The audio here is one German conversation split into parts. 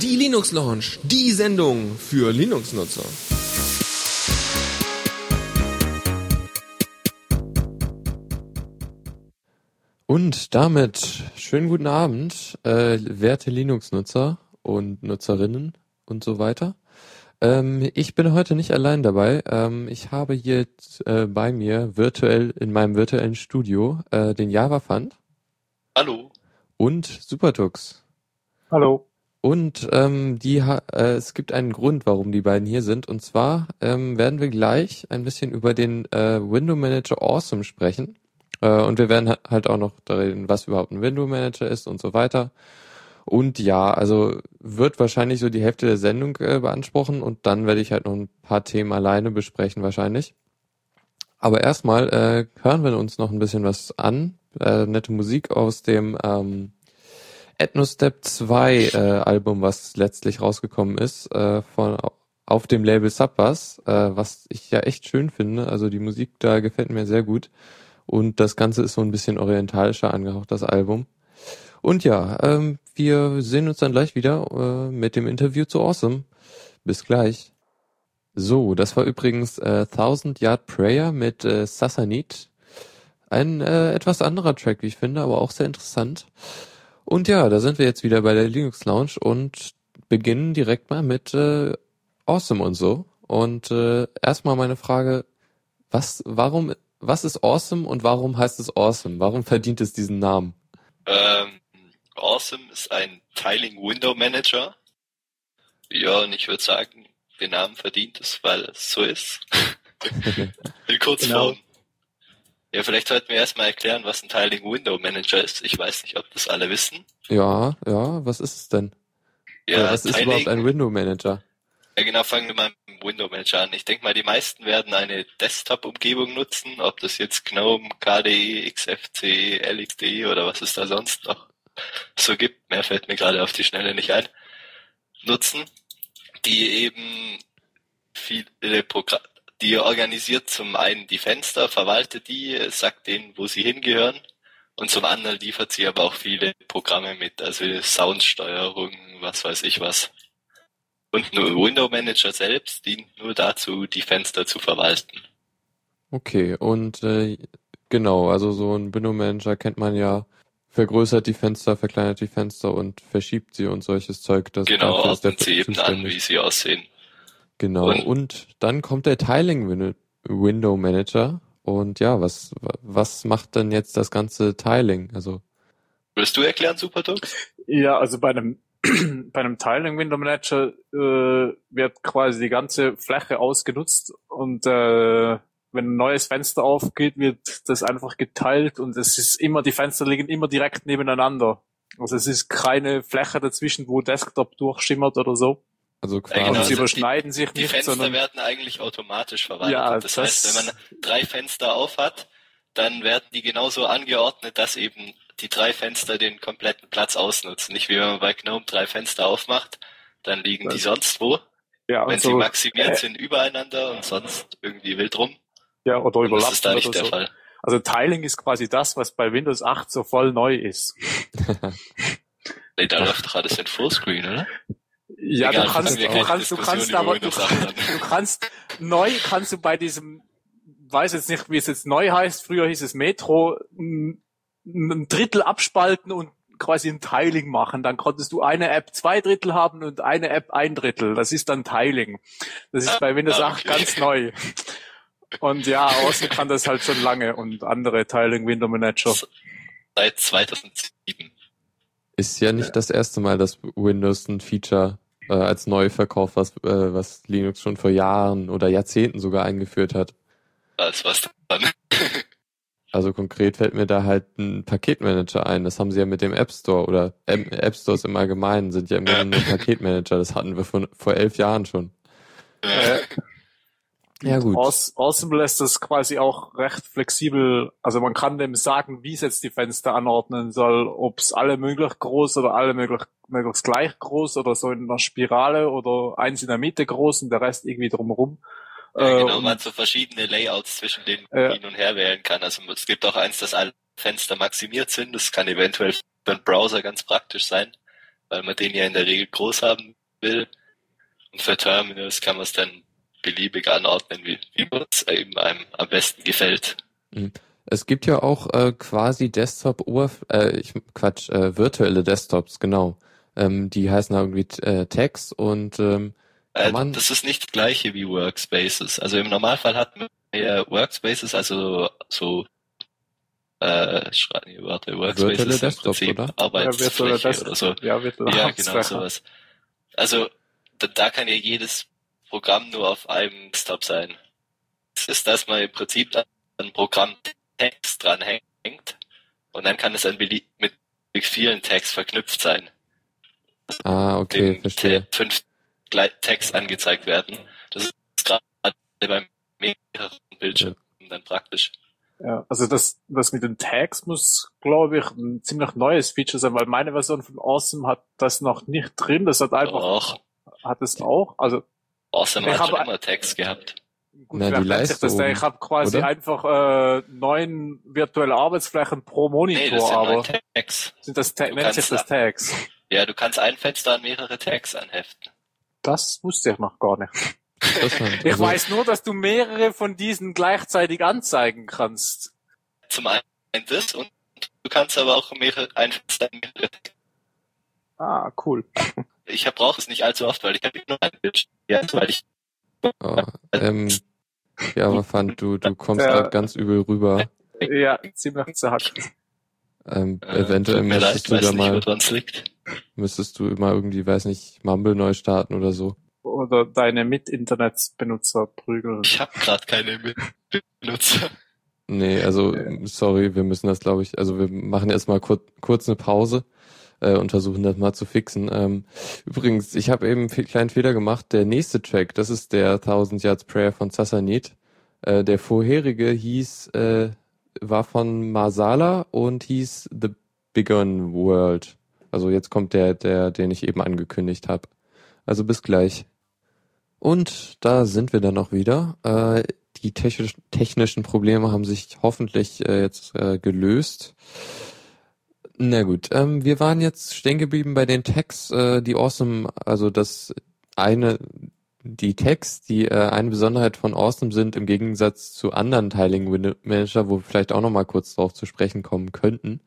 Die Linux Launch, die Sendung für Linux-Nutzer. Und damit schönen guten Abend, äh, werte Linux-Nutzer und Nutzerinnen und so weiter. Ähm, ich bin heute nicht allein dabei. Ähm, ich habe hier äh, bei mir virtuell in meinem virtuellen Studio äh, den Java Fund. Hallo. Und Supertux. Hallo. Und ähm, die äh, es gibt einen Grund, warum die beiden hier sind. Und zwar ähm, werden wir gleich ein bisschen über den äh, Window Manager Awesome sprechen. Äh, und wir werden halt auch noch reden, was überhaupt ein Window Manager ist und so weiter. Und ja, also wird wahrscheinlich so die Hälfte der Sendung äh, beanspruchen und dann werde ich halt noch ein paar Themen alleine besprechen wahrscheinlich. Aber erstmal äh, hören wir uns noch ein bisschen was an. Äh, nette Musik aus dem ähm, Step 2 äh, Album, was letztlich rausgekommen ist, äh, von auf dem Label Subbass, äh, was ich ja echt schön finde. Also die Musik da gefällt mir sehr gut. Und das Ganze ist so ein bisschen orientalischer angehaucht, das Album. Und ja, ähm, wir sehen uns dann gleich wieder äh, mit dem Interview zu Awesome. Bis gleich. So, das war übrigens äh, Thousand Yard Prayer mit äh, Sassanit. Ein äh, etwas anderer Track, wie ich finde, aber auch sehr interessant. Und ja, da sind wir jetzt wieder bei der Linux Lounge und beginnen direkt mal mit äh, Awesome und so. Und äh, erstmal meine Frage, was, warum, was ist Awesome und warum heißt es Awesome? Warum verdient es diesen Namen? Ähm, Awesome ist ein Tiling Window Manager. Ja, und ich würde sagen, den Namen verdient es, weil es so ist. In Kurzform. Genau. Ja, vielleicht sollten wir erstmal erklären, was ein Tiling Window Manager ist. Ich weiß nicht, ob das alle wissen. Ja, ja, was ist es denn? Ja, Oder was Tiling, ist überhaupt ein Window Manager? Ja, genau, fangen wir mal mit dem Window Manager an. Ich denke mal, die meisten werden eine Desktop-Umgebung nutzen, ob das jetzt GNOME, KDE, XFC, LXD oder was es da sonst noch so gibt. Mehr fällt mir gerade auf die Schnelle nicht ein. Nutzen, die eben viele Programme, die organisiert zum einen die Fenster, verwaltet die, sagt denen, wo sie hingehören und zum anderen liefert sie aber auch viele Programme mit, also Soundsteuerung, was weiß ich was. Und nur Window Manager selbst dient nur dazu, die Fenster zu verwalten. Okay, und äh, genau, also so ein Window Manager kennt man ja, vergrößert die Fenster, verkleinert die Fenster und verschiebt sie und solches Zeug. Das genau, ordnet sie eben an, wie sie aussehen. Genau, und, und dann kommt der Tiling Window Manager und ja, was, was macht denn jetzt das ganze Tiling? Also Willst du erklären, Superdux? Ja, also bei einem bei einem Tiling Window Manager äh, wird quasi die ganze Fläche ausgenutzt und äh, wenn ein neues Fenster aufgeht, wird das einfach geteilt und es ist immer, die Fenster liegen immer direkt nebeneinander. Also es ist keine Fläche dazwischen, wo Desktop durchschimmert oder so. Also quasi. Ja, genau, und sie also überschneiden die, sich nicht. Die Fenster sondern, werden eigentlich automatisch verwaltet. Ja, das, das heißt, wenn man drei Fenster auf hat, dann werden die genauso angeordnet, dass eben die drei Fenster den kompletten Platz ausnutzen. Nicht wie wenn man bei GNOME drei Fenster aufmacht, dann liegen die sonst wo. Ja, wenn also, sie maximiert äh, sind übereinander und sonst irgendwie wild rum. Ja, oder überlappen. Das ist da nicht der so. Fall. Also Tiling ist quasi das, was bei Windows 8 so voll neu ist. nee, da läuft doch alles in Fullscreen, oder? Ja, Egal, du kannst, du kannst, du kannst aber, du, du kannst, neu kannst du bei diesem, weiß jetzt nicht, wie es jetzt neu heißt, früher hieß es Metro, ein Drittel abspalten und quasi ein Tiling machen. Dann konntest du eine App zwei Drittel haben und eine App ein Drittel. Das ist dann Tiling. Das ist bei Windows 8 okay. ganz neu. Und ja, außen kann das halt schon lange und andere Tiling Window Manager. Seit 2007. Ist ja nicht das erste Mal, dass Windows ein Feature äh, als neu verkauft, was, äh, was Linux schon vor Jahren oder Jahrzehnten sogar eingeführt hat. Als was dann? Also konkret fällt mir da halt ein Paketmanager ein. Das haben sie ja mit dem App Store oder App Stores im Allgemeinen sind ja immer nur Paketmanager. Das hatten wir von, vor elf Jahren schon. Ja gut. Awesome lässt das quasi auch recht flexibel. Also man kann dem sagen, wie es jetzt die Fenster anordnen soll, ob es alle möglich groß oder alle möglich, möglichst gleich groß oder so in einer Spirale oder eins in der Mitte groß und der Rest irgendwie drumherum. Ja, genau, äh, man so verschiedene Layouts zwischen denen äh, hin und her wählen kann. Also es gibt auch eins, dass alle Fenster maximiert sind. Das kann eventuell für einen Browser ganz praktisch sein, weil man den ja in der Regel groß haben will. Und für Terminals kann man es dann beliebig anordnen, wie, wie es eben einem am besten gefällt. Mhm. Es gibt ja auch äh, quasi Desktop äh, ich Quatsch, äh, virtuelle Desktops, genau. Ähm, die heißen irgendwie äh, Tags und ähm, äh, man das ist nicht das gleiche wie Workspaces. Also im Normalfall hat man ja Workspaces, also so äh, nee, warte, Workspaces virtuelle Desktops, oder? Arbeitsfläche ja, oder so. Ja, ja genau sowas. Also da, da kann ja jedes Programm nur auf einem Desktop sein. Das ist, dass man im Prinzip ein Programm Text dranhängt und dann kann es dann mit vielen Tags verknüpft sein. Ah, okay, verstehe. Fünf Tags angezeigt werden. Das ist gerade beim mehreren Bildschirmen ja. dann praktisch. Ja, also das, das mit den Tags muss, glaube ich, ein ziemlich neues Feature sein, weil meine Version von Awesome hat das noch nicht drin. Das hat einfach, Doch. hat es auch, also. Awesome hat schon immer Tags gehabt. Gut, Na, die Leistung, das, ich habe quasi oder? einfach äh, neun virtuelle Arbeitsflächen pro Monitor, nee, das sind aber Tags. sind das Ta nennt sich das Tags? Ja, du kannst ein Fenster an mehrere Tags anheften. Das wusste ich noch gar nicht. ich also, weiß nur, dass du mehrere von diesen gleichzeitig anzeigen kannst. Zum einen das und du kannst aber auch mehrere ein Fenster an mehrere Tags. Ah, cool. Ich brauche es nicht allzu oft, weil ich habe nur ein Bildschirm, ja, weil ich Oh, ähm, ja, aber fand du, du kommst ja. gerade ganz übel rüber. Ja, ziemlich zart. Ähm, äh, eventuell müsstest du da mal, müsstest du mal irgendwie, weiß nicht, Mumble neu starten oder so. Oder deine Mit-Internets-Benutzer prügeln. Ich habe gerade keine Mit-Benutzer. Nee, also, sorry, wir müssen das, glaube ich, also wir machen erstmal kurz, kurz eine Pause äh, und versuchen das mal zu fixen. Ähm, übrigens, ich habe eben einen kleinen Fehler gemacht. Der nächste Track, das ist der 1000 Yards Prayer von Sassanit. Äh, der vorherige hieß, äh, war von Masala und hieß The Begun World. Also jetzt kommt der, der, den ich eben angekündigt habe. Also bis gleich. Und da sind wir dann noch wieder. Äh, die technischen Probleme haben sich hoffentlich äh, jetzt äh, gelöst. Na gut, ähm, wir waren jetzt stehen geblieben bei den Tags, äh, die Awesome, also das eine, die Tags, die äh, eine Besonderheit von Awesome sind im Gegensatz zu anderen Window Manager, wo wir vielleicht auch noch mal kurz drauf zu sprechen kommen könnten.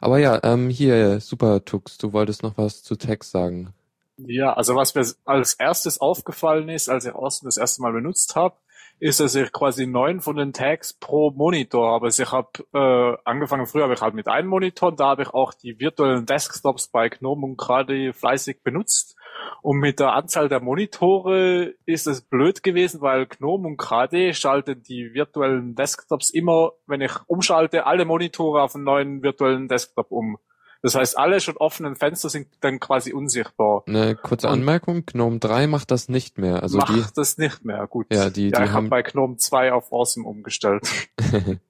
Aber ja, ähm, hier, Super Tux, du wolltest noch was zu Tags sagen. Ja, also was mir als erstes aufgefallen ist, als ich Awesome das erste Mal benutzt habe, ist, dass ich quasi neun von den Tags pro Monitor habe. Also ich habe äh, angefangen, früher habe ich halt mit einem Monitor, da habe ich auch die virtuellen Desktops bei GNOME und gerade fleißig benutzt. Und mit der Anzahl der Monitore ist es blöd gewesen, weil GNOME und KD schalten die virtuellen Desktops immer, wenn ich umschalte, alle Monitore auf einen neuen virtuellen Desktop um. Das heißt, alle schon offenen Fenster sind dann quasi unsichtbar. Eine kurze Anmerkung, GNOME 3 macht das nicht mehr. Also macht die, das nicht mehr, gut. Ja, die, ja, die ich haben bei GNOME 2 auf Awesome umgestellt.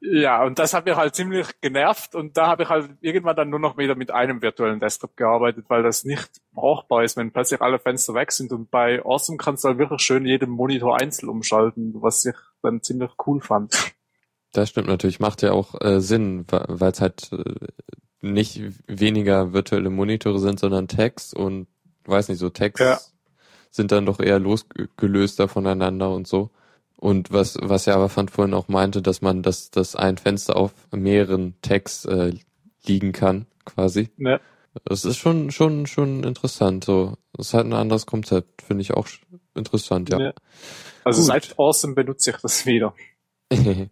ja, und das hat mir halt ziemlich genervt und da habe ich halt irgendwann dann nur noch wieder mit einem virtuellen Desktop gearbeitet, weil das nicht brauchbar ist, wenn plötzlich alle Fenster weg sind und bei Awesome kannst du halt wirklich schön jeden Monitor einzeln umschalten, was ich dann ziemlich cool fand. Das stimmt natürlich, macht ja auch äh, Sinn, weil es halt äh, nicht weniger virtuelle Monitore sind, sondern Tags und weiß nicht, so Tags ja. sind dann doch eher losgelöster voneinander und so. Und was, was er aber fand vorhin auch meinte, dass man das, das ein Fenster auf mehreren Tags äh, liegen kann, quasi. Ja. Das ist schon, schon, schon interessant. So, das ist halt ein anderes Konzept, finde ich auch interessant, ja. ja. Also Gut. seit Awesome benutze ich das wieder.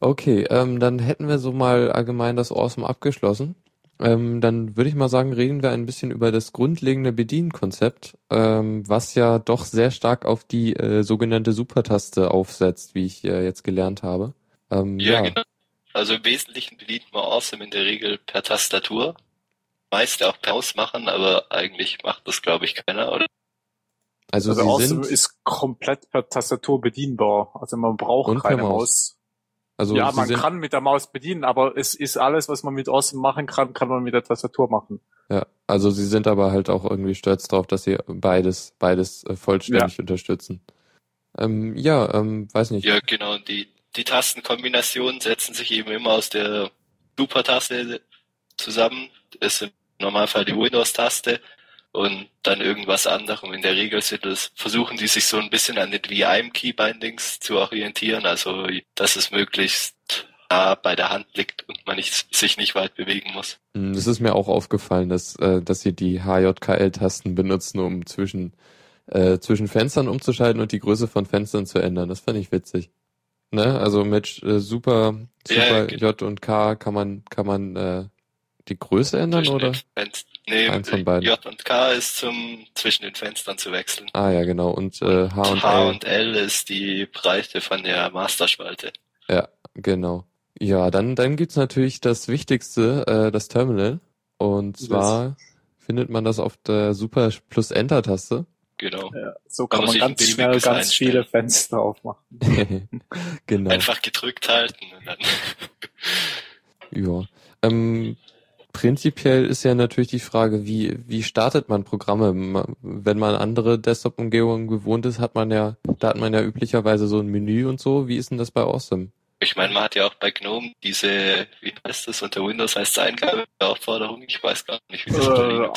Okay, ähm, dann hätten wir so mal allgemein das Awesome abgeschlossen. Ähm, dann würde ich mal sagen, reden wir ein bisschen über das grundlegende Bedienkonzept, ähm, was ja doch sehr stark auf die äh, sogenannte Supertaste aufsetzt, wie ich äh, jetzt gelernt habe. Ähm, ja, ja, genau. Also im Wesentlichen bedient man Awesome in der Regel per Tastatur. Meist auch per Maus machen, aber eigentlich macht das, glaube ich, keiner, oder? Also, also Awesome ist komplett per Tastatur bedienbar. Also man braucht keine Maus. Maus. Also ja, man kann mit der Maus bedienen, aber es ist alles, was man mit Awesome machen kann, kann man mit der Tastatur machen. Ja, also sie sind aber halt auch irgendwie stolz drauf, dass sie beides, beides äh, vollständig ja. unterstützen. Ähm, ja, ähm, weiß nicht. Ja, genau, die die Tastenkombinationen setzen sich eben immer aus der Super-Taste zusammen. Das ist im Normalfall die Windows-Taste und dann irgendwas anderem. In der Regel sind es, versuchen die sich so ein bisschen an den VM-Keybindings zu orientieren, also dass es möglichst nah bei der Hand liegt und man nicht, sich nicht weit bewegen muss. Hm, das ist mir auch aufgefallen, dass, äh, dass sie die HJKL-Tasten benutzen, um zwischen, äh, zwischen Fenstern umzuschalten und die Größe von Fenstern zu ändern. Das fand ich witzig. Ne? Also mit äh, Super, Super ja. J und K kann man, kann man äh, die Größe ändern zwischen oder? Nee, Eins von beiden. J und K ist zum zwischen den Fenstern zu wechseln. Ah ja, genau. Und äh, H und, H L. und L ist die Breite von der Masterspalte. Ja, genau. Ja, dann dann gibt's natürlich das Wichtigste, äh, das Terminal. Und zwar das. findet man das auf der Super plus Enter Taste. Genau. Ja, so kann man ganz schnell ganz einstellen. viele Fenster aufmachen. genau. Einfach gedrückt halten und dann. ja. Ähm, prinzipiell ist ja natürlich die Frage, wie, wie startet man Programme? Wenn man andere Desktop-Umgebungen gewohnt ist, hat man ja, da hat man ja üblicherweise so ein Menü und so. Wie ist denn das bei Awesome? Ich meine, man hat ja auch bei GNOME diese, wie heißt das, unter Windows heißt es Eingabeaufforderung, ich weiß gar nicht, wie das äh,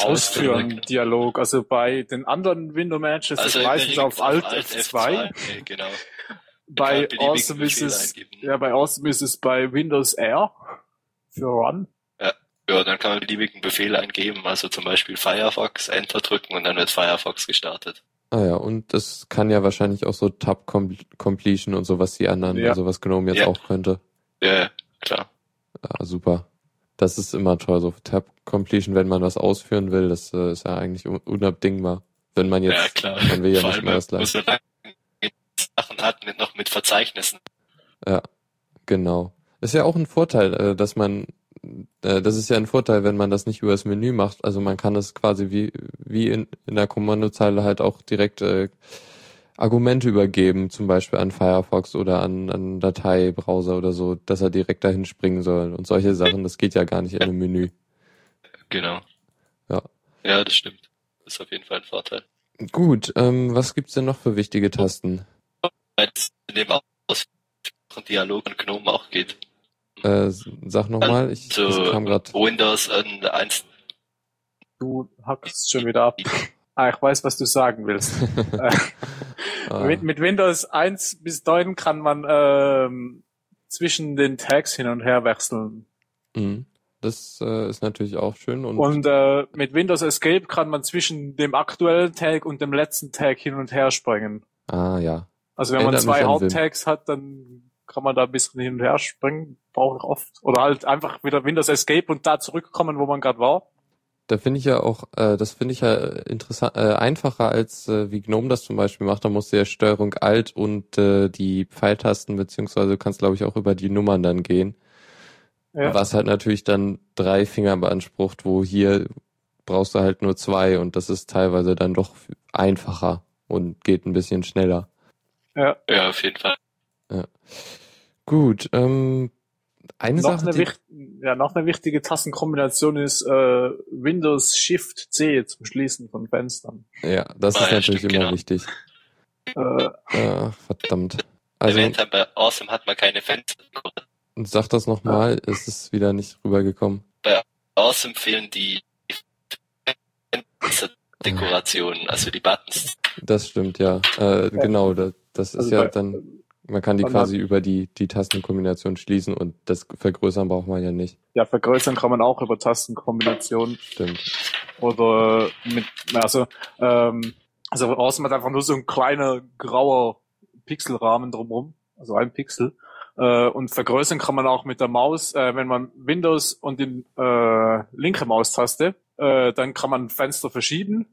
Ausführen, Dialog, also bei den anderen Window Managers also ist meistens auf Alt, Alt F2. F2. Okay, genau. Bei Awesome ist es, ja, bei Awesome ist es bei Windows R für Run. Ja, dann kann man beliebigen Befehl eingeben, also zum Beispiel Firefox, Enter drücken und dann wird Firefox gestartet. Ah ja, und das kann ja wahrscheinlich auch so Tab Completion und so, was die anderen, ja. also was Gnome jetzt ja. auch könnte. Ja, klar. Ja, super. Das ist immer toll, so Tab Completion, wenn man was ausführen will, das äh, ist ja eigentlich unabdingbar. Wenn man jetzt, ja, klar. man will ja Vor nicht mehr das gleiche. Sachen hat mit noch mit Verzeichnissen. Ja, genau. Ist ja auch ein Vorteil, äh, dass man äh, das ist ja ein Vorteil, wenn man das nicht über das Menü macht. Also man kann es quasi wie, wie in, in der Kommandozeile halt auch direkt äh, Argumente übergeben, zum Beispiel an Firefox oder an, an Dateibrowser oder so, dass er direkt dahin springen soll und solche Sachen. Das geht ja gar nicht in einem Menü. Genau. Ja. Ja, das stimmt. Das ist auf jeden Fall ein Vorteil. Gut, ähm, was gibt's denn noch für wichtige Tasten? In dem Dialog und Gnome auch geht. Äh, sag nochmal, ich, so ich kam grad. Windows und 1. Du hackst schon wieder ab. Ah, ich weiß, was du sagen willst. ah. mit, mit Windows 1 bis 9 kann man ähm, zwischen den Tags hin und her wechseln. Mhm. Das äh, ist natürlich auch schön. Und, und äh, mit Windows Escape kann man zwischen dem aktuellen Tag und dem letzten Tag hin und her springen. Ah ja. Also wenn Ändert man zwei Haupttags hat, dann kann man da ein bisschen hin und her springen, brauche ich oft. Oder halt einfach wieder Windows Escape und da zurückkommen, wo man gerade war. Da finde ich ja auch, äh, das finde ich ja interessant, äh, einfacher als äh, wie GNOME das zum Beispiel macht. Da musst du ja Steuerung Alt und äh, die Pfeiltasten, beziehungsweise du kannst, glaube ich, auch über die Nummern dann gehen. Ja. Was halt natürlich dann drei Finger beansprucht, wo hier brauchst du halt nur zwei und das ist teilweise dann doch einfacher und geht ein bisschen schneller. Ja, ja auf jeden Fall. Ja. Gut, ähm, eine noch Sache, eine ja, noch eine wichtige Tastenkombination ist äh, Windows Shift C zum Schließen von Fenstern. Ja, das ah, ist natürlich stimmt, immer genau. wichtig. Äh, äh, verdammt. Also, Eventuell bei Awesome hat man keine Fenster. Sag das nochmal, ja. es ist wieder nicht rübergekommen. Bei Awesome fehlen die Dekorationen, also die Buttons. Das stimmt, ja. Äh, genau, das, das also ist ja dann man kann die quasi über die, die Tastenkombination schließen und das vergrößern braucht man ja nicht. Ja, vergrößern kann man auch über Tastenkombination. Stimmt. Oder mit, also, ähm, also außen hat einfach nur so ein kleiner grauer Pixelrahmen drumherum, also ein Pixel. Äh, und vergrößern kann man auch mit der Maus, äh, wenn man Windows und die äh, linke Maustaste, äh, dann kann man Fenster verschieben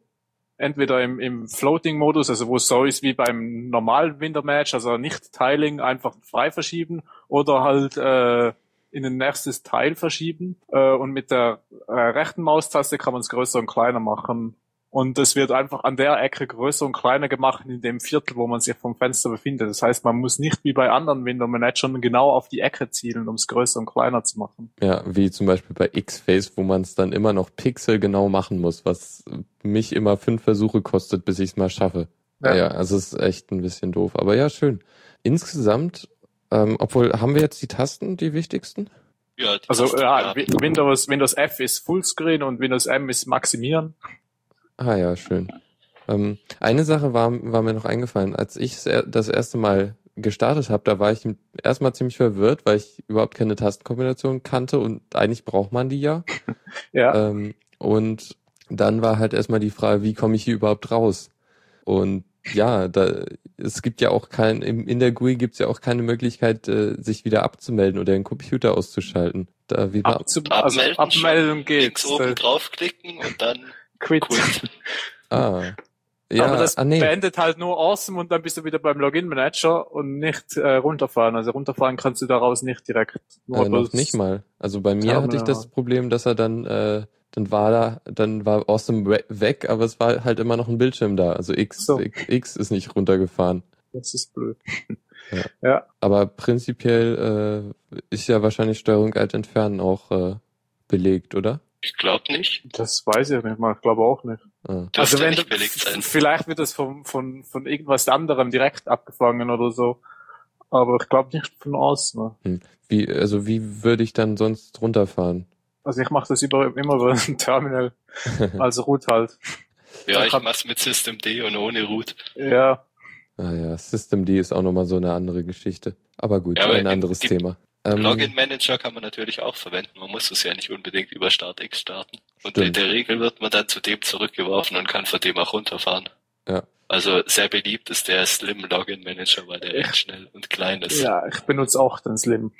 entweder im, im Floating-Modus, also wo es so ist wie beim normalen Winter-Match, also nicht Tiling, einfach frei verschieben oder halt äh, in ein nächstes Teil verschieben. Äh, und mit der äh, rechten Maustaste kann man es größer und kleiner machen. Und es wird einfach an der Ecke größer und kleiner gemacht in dem Viertel, wo man sich vom Fenster befindet. Das heißt, man muss nicht wie bei anderen Window Managern genau auf die Ecke zielen, um es größer und kleiner zu machen. Ja, wie zum Beispiel bei X-Face, wo man es dann immer noch pixelgenau machen muss, was mich immer fünf Versuche kostet, bis ich es mal schaffe. Ja. ja, also es ist echt ein bisschen doof. Aber ja, schön. Insgesamt Ähm, obwohl, haben wir jetzt die Tasten, die wichtigsten? Ja, die also Tasten, ja, Windows, Windows F ist Fullscreen und Windows M ist Maximieren. Ah ja, schön. Ähm, eine Sache war, war mir noch eingefallen. Als ich das erste Mal gestartet habe, da war ich erstmal ziemlich verwirrt, weil ich überhaupt keine Tastenkombination kannte und eigentlich braucht man die ja. ja. Ähm, und dann war halt erstmal die Frage, wie komme ich hier überhaupt raus? Und ja, da, es gibt ja auch kein, in der GUI gibt es ja auch keine Möglichkeit, äh, sich wieder abzumelden oder den Computer auszuschalten. Da wieder Abzu also abmelden, abmelden geht. Links oben draufklicken und dann quit. quit. ah. Ja, aber das ah, nee. beendet halt nur Awesome und dann bist du wieder beim Login-Manager und nicht äh, runterfahren. Also runterfahren kannst du daraus nicht direkt. Nur äh, noch nicht mal. Also bei mir hatte ich das Problem, dass er dann, äh, dann war da, dann war Awesome weg, aber es war halt immer noch ein Bildschirm da. Also X, so. X, X ist nicht runtergefahren. Das ist blöd. Ja. ja. Aber prinzipiell äh, ist ja wahrscheinlich Steuerung Alt entfernen auch äh, belegt, oder? Ich glaube nicht. Das weiß ich nicht mal. Ich glaube auch nicht. Ah. Also wenn nicht belegt sein. vielleicht wird das von, von, von irgendwas anderem direkt abgefangen oder so. Aber ich glaube nicht von außen. Hm. Wie, also wie würde ich dann sonst runterfahren? Also ich mache das über, immer über ein Terminal. also Root halt. Ja, ich mach's mit System D und ohne Root. Ja. Ah ja, System D ist auch nochmal so eine andere Geschichte. Aber gut, ja, aber ein anderes Thema. Ähm, Login Manager kann man natürlich auch verwenden. Man muss es ja nicht unbedingt über StartX starten. Und stimmt. in der Regel wird man dann zu dem zurückgeworfen und kann von dem auch runterfahren. Ja. Also sehr beliebt ist der Slim Login Manager, weil der echt schnell und klein ist. Ja, ich benutze auch den Slim.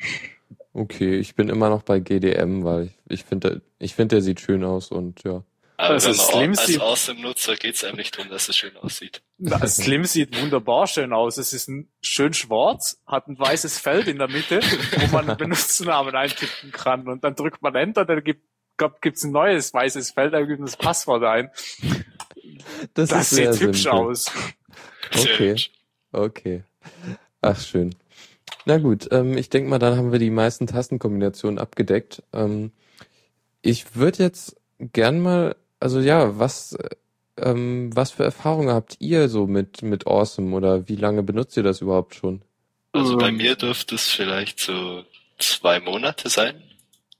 Okay, ich bin immer noch bei GDM, weil ich, ich finde, ich finde, der sieht schön aus und ja. Aber also wenn man als Awesome-Nutzer geht es einem nicht darum, dass es schön aussieht. Das Slim sieht wunderbar schön aus. Es ist ein, schön schwarz, hat ein weißes Feld in der Mitte, wo man einen Benutzernamen eintippen kann. Und dann drückt man Enter, dann gibt es ein neues weißes Feld, dann gibt man das Passwort ein. Das, das sieht hübsch simpel. aus. Okay. Okay. Ach, schön. Na gut, ähm, ich denke mal, dann haben wir die meisten Tastenkombinationen abgedeckt. Ähm, ich würde jetzt gern mal also ja, was, ähm, was für Erfahrungen habt ihr so mit, mit Awesome oder wie lange benutzt ihr das überhaupt schon? Also bei mir dürfte es vielleicht so zwei Monate sein.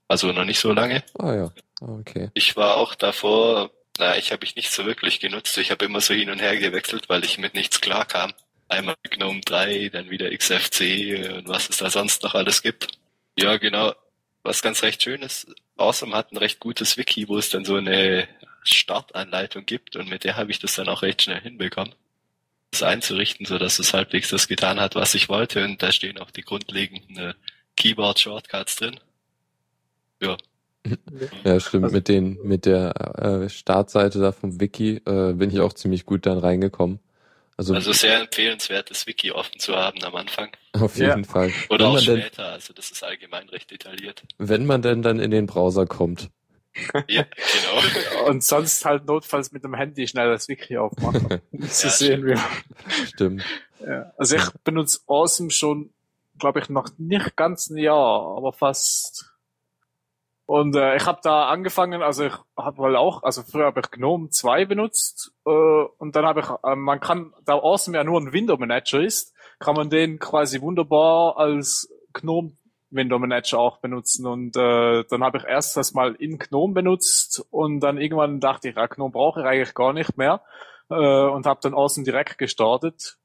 Also noch nicht so lange. Ah ja, okay. Ich war auch davor, na, ich habe ich nicht so wirklich genutzt. Ich habe immer so hin und her gewechselt, weil ich mit nichts klar kam. Einmal GNOME 3, dann wieder XFC und was es da sonst noch alles gibt. Ja, genau. Was ganz recht schön ist, Awesome hat ein recht gutes Wiki, wo es dann so eine Startanleitung gibt und mit der habe ich das dann auch recht schnell hinbekommen, das einzurichten, so dass es halbwegs das getan hat, was ich wollte und da stehen auch die grundlegenden äh, Keyboard-Shortcuts drin. Ja. Ja, stimmt. Also, mit den, mit der äh, Startseite da vom Wiki äh, bin ich auch ziemlich gut dann reingekommen. Also, also sehr empfehlenswert, das Wiki offen zu haben am Anfang. Auf jeden ja. Fall. Oder wenn auch später, denn, also das ist allgemein recht detailliert. Wenn man denn dann in den Browser kommt. Ja, genau. Und sonst halt notfalls mit dem Handy schnell das Wiki aufmachen. so ja, sehen wir. Stimmt. Ja. Also ich benutze Awesome schon, glaube ich, noch nicht ganz ein Jahr, aber fast. Und äh, ich habe da angefangen, also ich habe wohl auch, also früher habe ich GNOME 2 benutzt äh, und dann habe ich, äh, man kann, da Awesome ja nur ein Window Manager ist, kann man den quasi wunderbar als GNOME Window Manager auch benutzen. Und äh, dann habe ich erst das mal in GNOME benutzt und dann irgendwann dachte ich, ja, GNOME brauche ich eigentlich gar nicht mehr äh, und habe dann außen direkt gestartet.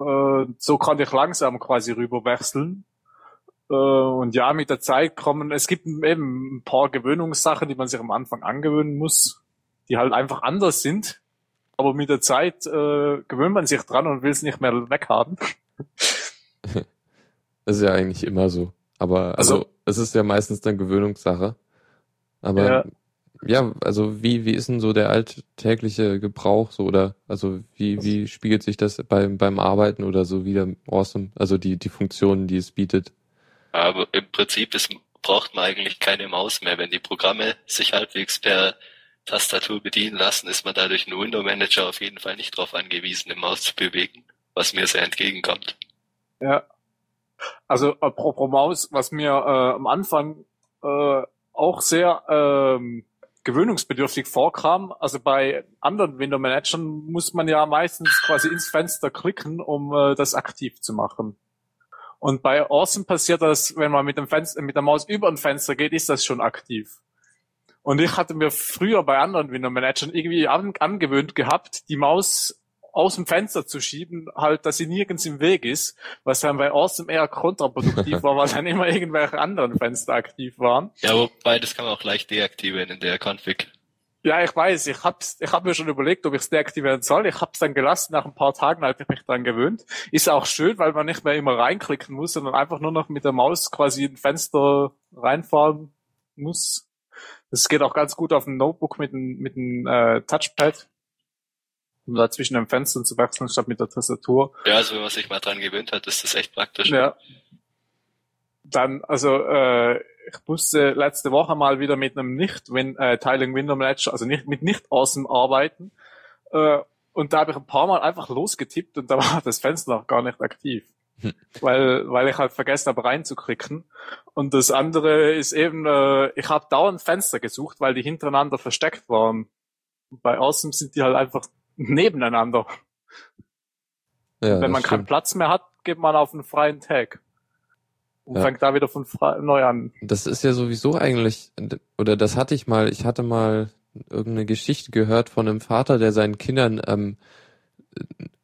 Äh, so konnte ich langsam quasi rüber wechseln. Äh, und ja, mit der Zeit kommen, es gibt eben ein paar Gewöhnungssachen, die man sich am Anfang angewöhnen muss, die halt einfach anders sind. Aber mit der Zeit äh, gewöhnt man sich dran und will es nicht mehr weghaben. Das ist ja eigentlich immer so. Aber also, also es ist ja meistens dann Gewöhnungssache. Aber ja. ja, also wie, wie ist denn so der alltägliche Gebrauch so oder also wie, wie spiegelt sich das beim, beim Arbeiten oder so wieder awesome, also die, die Funktionen, die es bietet? Aber im Prinzip ist, braucht man eigentlich keine Maus mehr. Wenn die Programme sich halbwegs per Tastatur bedienen lassen, ist man dadurch ein Window Manager auf jeden Fall nicht darauf angewiesen, die Maus zu bewegen, was mir sehr entgegenkommt. Ja, also apropos Maus, was mir äh, am Anfang äh, auch sehr ähm, gewöhnungsbedürftig vorkam. Also bei anderen Window Managern muss man ja meistens quasi ins Fenster klicken, um äh, das aktiv zu machen. Und bei Awesome passiert das, wenn man mit dem Fenster, mit der Maus über ein Fenster geht, ist das schon aktiv. Und ich hatte mir früher bei anderen Window Managern irgendwie angewöhnt gehabt, die Maus aus dem Fenster zu schieben, halt, dass sie nirgends im Weg ist, was dann bei Awesome eher kontraproduktiv war, weil dann immer irgendwelche anderen Fenster aktiv waren. Ja, wobei das kann man auch leicht deaktivieren in der Config. Ja, ich weiß, ich hab's, ich hab mir schon überlegt, ob ich es deaktivieren soll. Ich hab's dann gelassen, nach ein paar Tagen habe ich mich dran gewöhnt. Ist auch schön, weil man nicht mehr immer reinklicken muss, sondern einfach nur noch mit der Maus quasi ein Fenster reinfahren muss. Das geht auch ganz gut auf dem Notebook mit dem, mit dem äh, Touchpad um da zwischen den Fenstern zu wechseln, statt mit der Tastatur. Ja, also wenn man sich mal dran gewöhnt hat, ist das echt praktisch. Ja. Dann, also äh, ich musste letzte Woche mal wieder mit einem nicht Win äh, Tiling Window Manager, also nicht mit nicht Awesome arbeiten. Äh, und da habe ich ein paar Mal einfach losgetippt und da war das Fenster noch gar nicht aktiv. Hm. Weil, weil ich halt vergessen habe reinzuklicken. Und das andere ist eben, äh, ich habe dauernd Fenster gesucht, weil die hintereinander versteckt waren. Bei Awesome sind die halt einfach nebeneinander. Ja, Wenn man keinen Platz mehr hat, geht man auf einen freien Tag. Und ja. fängt da wieder von neu an. Das ist ja sowieso eigentlich, oder das hatte ich mal, ich hatte mal irgendeine Geschichte gehört von einem Vater, der seinen Kindern ähm,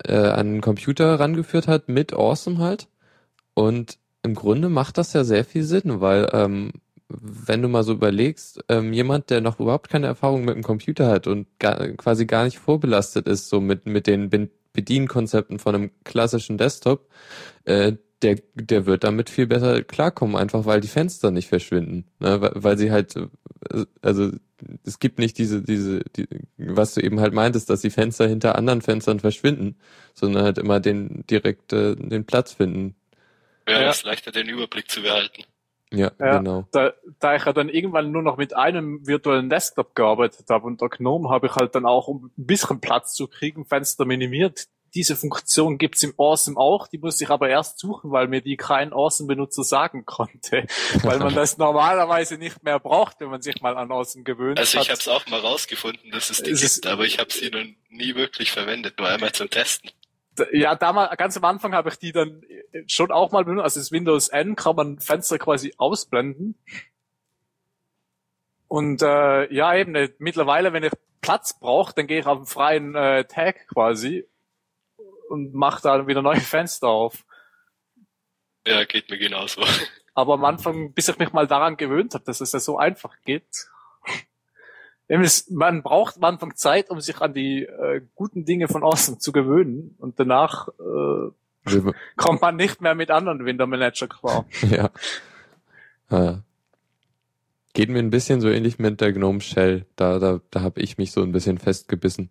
äh, an einen Computer rangeführt hat, mit Awesome halt. Und im Grunde macht das ja sehr viel Sinn, weil ähm, wenn du mal so überlegst, ähm, jemand, der noch überhaupt keine Erfahrung mit dem Computer hat und gar, quasi gar nicht vorbelastet ist, so mit, mit den Bedienkonzepten von einem klassischen Desktop, äh, der, der wird damit viel besser klarkommen, einfach weil die Fenster nicht verschwinden. Ne? Weil, weil sie halt, äh, also es gibt nicht diese, diese, die, was du eben halt meintest, dass die Fenster hinter anderen Fenstern verschwinden, sondern halt immer den direkt äh, den Platz finden. Ja, ja. ist leichter den Überblick zu behalten. Ja, ja, genau. Da, da ich ja dann irgendwann nur noch mit einem virtuellen Desktop gearbeitet habe und der GNOME habe ich halt dann auch, um ein bisschen Platz zu kriegen, Fenster minimiert. Diese Funktion gibt's im Awesome auch, die muss ich aber erst suchen, weil mir die kein Awesome-Benutzer sagen konnte. weil man das normalerweise nicht mehr braucht, wenn man sich mal an Awesome gewöhnt Also ich habe es auch mal rausgefunden, dass es die es gibt, aber ich habe sie noch nie wirklich verwendet, nur einmal zum Testen ja, damals, ganz am Anfang habe ich die dann schon auch mal benutzt. Also das Windows N kann man Fenster quasi ausblenden. Und äh, ja, eben, äh, mittlerweile, wenn ich Platz brauche, dann gehe ich auf einen freien äh, Tag quasi und mache da wieder neue Fenster auf. Ja, geht mir genauso. Aber am Anfang, bis ich mich mal daran gewöhnt habe, dass es ja so einfach geht, man braucht am Anfang Zeit, um sich an die äh, guten Dinge von außen zu gewöhnen und danach äh, kommt man nicht mehr mit anderen Window Manager klar. ja. ja. Geht mir ein bisschen so ähnlich mit der Gnome Shell. Da, da, da habe ich mich so ein bisschen festgebissen.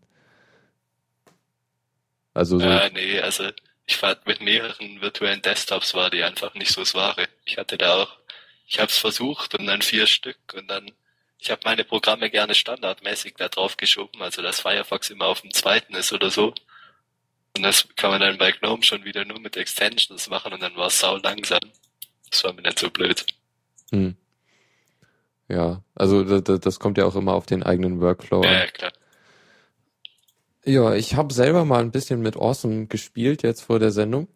Also so. Ja, nee, also ich war mit mehreren virtuellen Desktops war die einfach nicht so das Wahre. Ich hatte da auch, ich habe es versucht und dann vier Stück und dann ich habe meine Programme gerne standardmäßig da drauf geschoben, also dass Firefox immer auf dem zweiten ist oder so. Und das kann man dann bei GNOME schon wieder nur mit Extensions machen und dann war es sau langsam. Das war mir nicht so blöd. Hm. Ja, also das, das kommt ja auch immer auf den eigenen Workflow an. Ja, klar. Ja, ich habe selber mal ein bisschen mit Awesome gespielt jetzt vor der Sendung.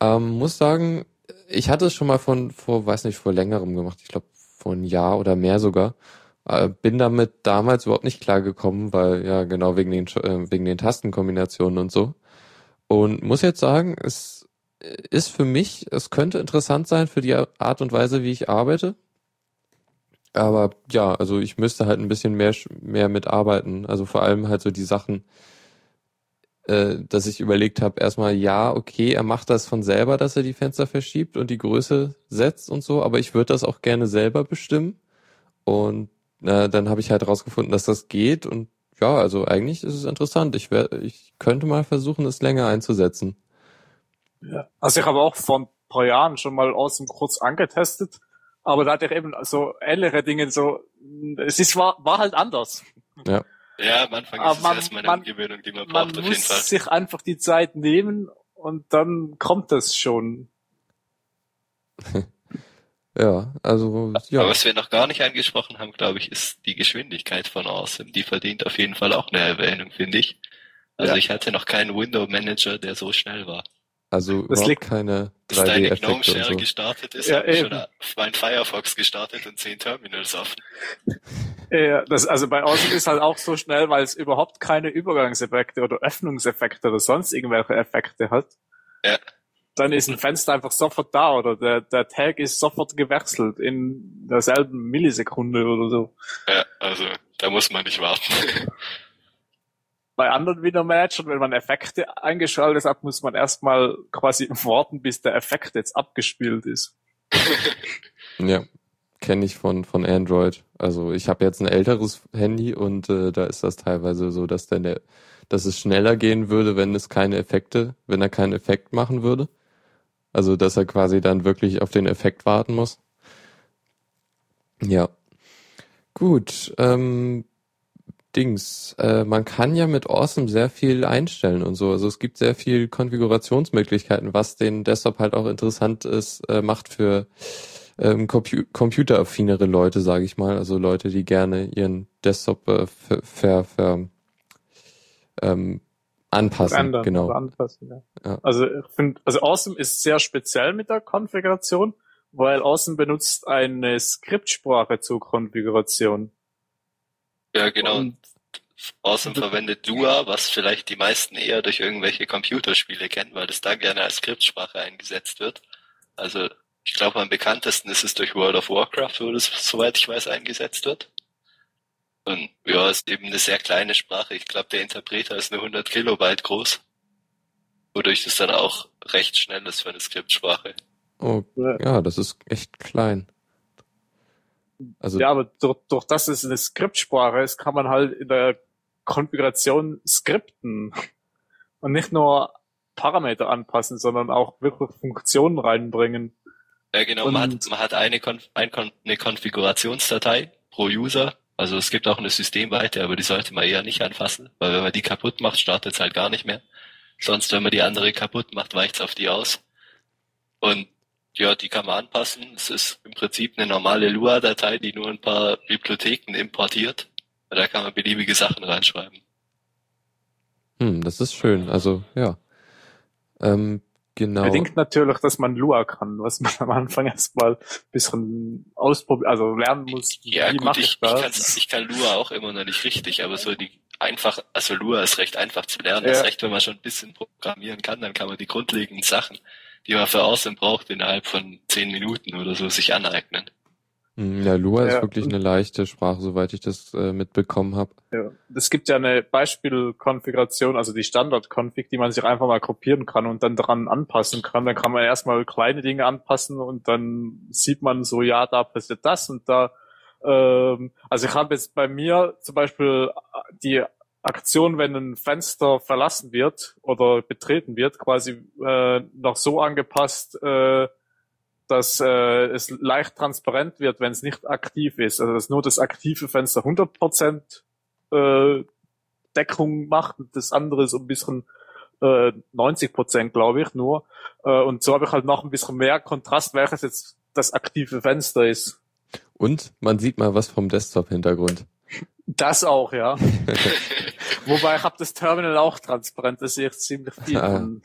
Ähm, muss sagen, ich hatte es schon mal von vor, weiß nicht, vor längerem gemacht. Ich glaube vor ein Jahr oder mehr sogar. Äh, bin damit damals überhaupt nicht klargekommen, weil ja genau wegen den äh, wegen den Tastenkombinationen und so. Und muss jetzt sagen, es ist für mich, es könnte interessant sein für die Art und Weise, wie ich arbeite. Aber ja, also ich müsste halt ein bisschen mehr mehr mitarbeiten. Also vor allem halt so die Sachen, äh, dass ich überlegt habe, erstmal, ja, okay, er macht das von selber, dass er die Fenster verschiebt und die Größe setzt und so, aber ich würde das auch gerne selber bestimmen. Und äh, dann habe ich halt rausgefunden, dass das geht und ja, also eigentlich ist es interessant. Ich, wär, ich könnte mal versuchen, es länger einzusetzen. Ja. Also ich habe auch vor ein paar Jahren schon mal außen kurz angetestet, aber da hatte ich eben so ähnliche Dinge so, es ist, war, war halt anders. Ja. Ja, am Anfang ist man, es erstmal eine man, Umgewöhnung, die man braucht, man auf jeden Fall. Man muss sich einfach die Zeit nehmen und dann kommt das schon. ja, also, ja. Aber was wir noch gar nicht angesprochen haben, glaube ich, ist die Geschwindigkeit von Awesome. Die verdient auf jeden Fall auch eine Erwähnung, finde ich. Also ja. ich hatte noch keinen Window Manager, der so schnell war. Also das liegt keine 3D-Effekte und so. gestartet ist, ja, habe ich schon mein Firefox gestartet und zehn Terminals offen. Ja, das, also bei Awesome ist halt auch so schnell, weil es überhaupt keine Übergangseffekte oder Öffnungseffekte oder sonst irgendwelche Effekte hat. Ja. Dann ist ein Fenster einfach sofort da oder der, der Tag ist sofort gewechselt in derselben Millisekunde oder so. Ja, also da muss man nicht warten. bei anderen Winner-Managern, wenn man Effekte eingeschaltet hat, muss man erstmal quasi warten, bis der Effekt jetzt abgespielt ist. ja, kenne ich von, von Android. Also ich habe jetzt ein älteres Handy und äh, da ist das teilweise so, dass dann der, dass es schneller gehen würde, wenn es keine Effekte, wenn er keinen Effekt machen würde. Also dass er quasi dann wirklich auf den Effekt warten muss. Ja. Gut. Ähm, Dings. Äh, man kann ja mit Awesome sehr viel einstellen und so. Also es gibt sehr viel Konfigurationsmöglichkeiten, was den Desktop halt auch interessant ist, äh, macht für ähm, compu computeraffinere Leute, sage ich mal. Also Leute, die gerne ihren Desktop äh, ver, ver, ähm, anpassen. Ändern, genau. Anpassen, ja. Ja. Also ich finde, also Awesome ist sehr speziell mit der Konfiguration, weil Awesome benutzt eine Skriptsprache zur Konfiguration. Ja, genau. Und Awesome verwendet Dua, was vielleicht die meisten eher durch irgendwelche Computerspiele kennen, weil das da gerne als Skriptsprache eingesetzt wird. Also ich glaube am bekanntesten ist es durch World of Warcraft, wo das, soweit ich weiß, eingesetzt wird. Und ja, ist eben eine sehr kleine Sprache. Ich glaube, der Interpreter ist nur 100 Kilobyte groß. Wodurch das dann auch recht schnell ist für eine Skriptsprache. Oh, ja, das ist echt klein. Also ja, aber durch, durch das es eine Skriptsprache ist, kann man halt in der Konfiguration skripten und nicht nur Parameter anpassen, sondern auch wirklich Funktionen reinbringen. Ja, genau. Und man hat, man hat eine, Konf eine Konfigurationsdatei pro User. Also es gibt auch eine Systemweite, aber die sollte man eher nicht anfassen, weil wenn man die kaputt macht, startet es halt gar nicht mehr. Sonst, wenn man die andere kaputt macht, weicht es auf die aus. Und ja, die kann man anpassen. Es ist im Prinzip eine normale Lua-Datei, die nur ein paar Bibliotheken importiert. Da kann man beliebige Sachen reinschreiben. Hm, das ist schön. Also, ja. Ähm, genau. Bedingt natürlich, dass man Lua kann, was man am Anfang erstmal ein bisschen ausprobieren, also lernen muss. Ja, gut, ich, ich, ich kann Lua auch immer noch nicht richtig, aber so die einfach, also Lua ist recht einfach zu lernen. Ja. Das recht, wenn man schon ein bisschen programmieren kann, dann kann man die grundlegenden Sachen die man für Außen braucht, innerhalb von zehn Minuten oder so sich aneignen. Hm, ja, Lua ja, ist wirklich eine leichte Sprache, soweit ich das äh, mitbekommen habe. Ja, es gibt ja eine Beispielkonfiguration, also die Standard-Config, die man sich einfach mal kopieren kann und dann dran anpassen kann. Dann kann man erstmal kleine Dinge anpassen und dann sieht man so, ja, da passiert das und da. Ähm, also ich habe jetzt bei mir zum Beispiel die Aktion, wenn ein Fenster verlassen wird oder betreten wird, quasi äh, noch so angepasst, äh, dass äh, es leicht transparent wird, wenn es nicht aktiv ist. Also dass nur das aktive Fenster 100% äh, Deckung macht und das andere so ein bisschen äh, 90% glaube ich, nur. Äh, und so habe ich halt noch ein bisschen mehr Kontrast, welches jetzt das aktive Fenster ist. Und man sieht mal was vom Desktop-Hintergrund. Das auch, ja. Wobei ich habe das Terminal auch transparent, das sehe ich ziemlich viel ah. vom,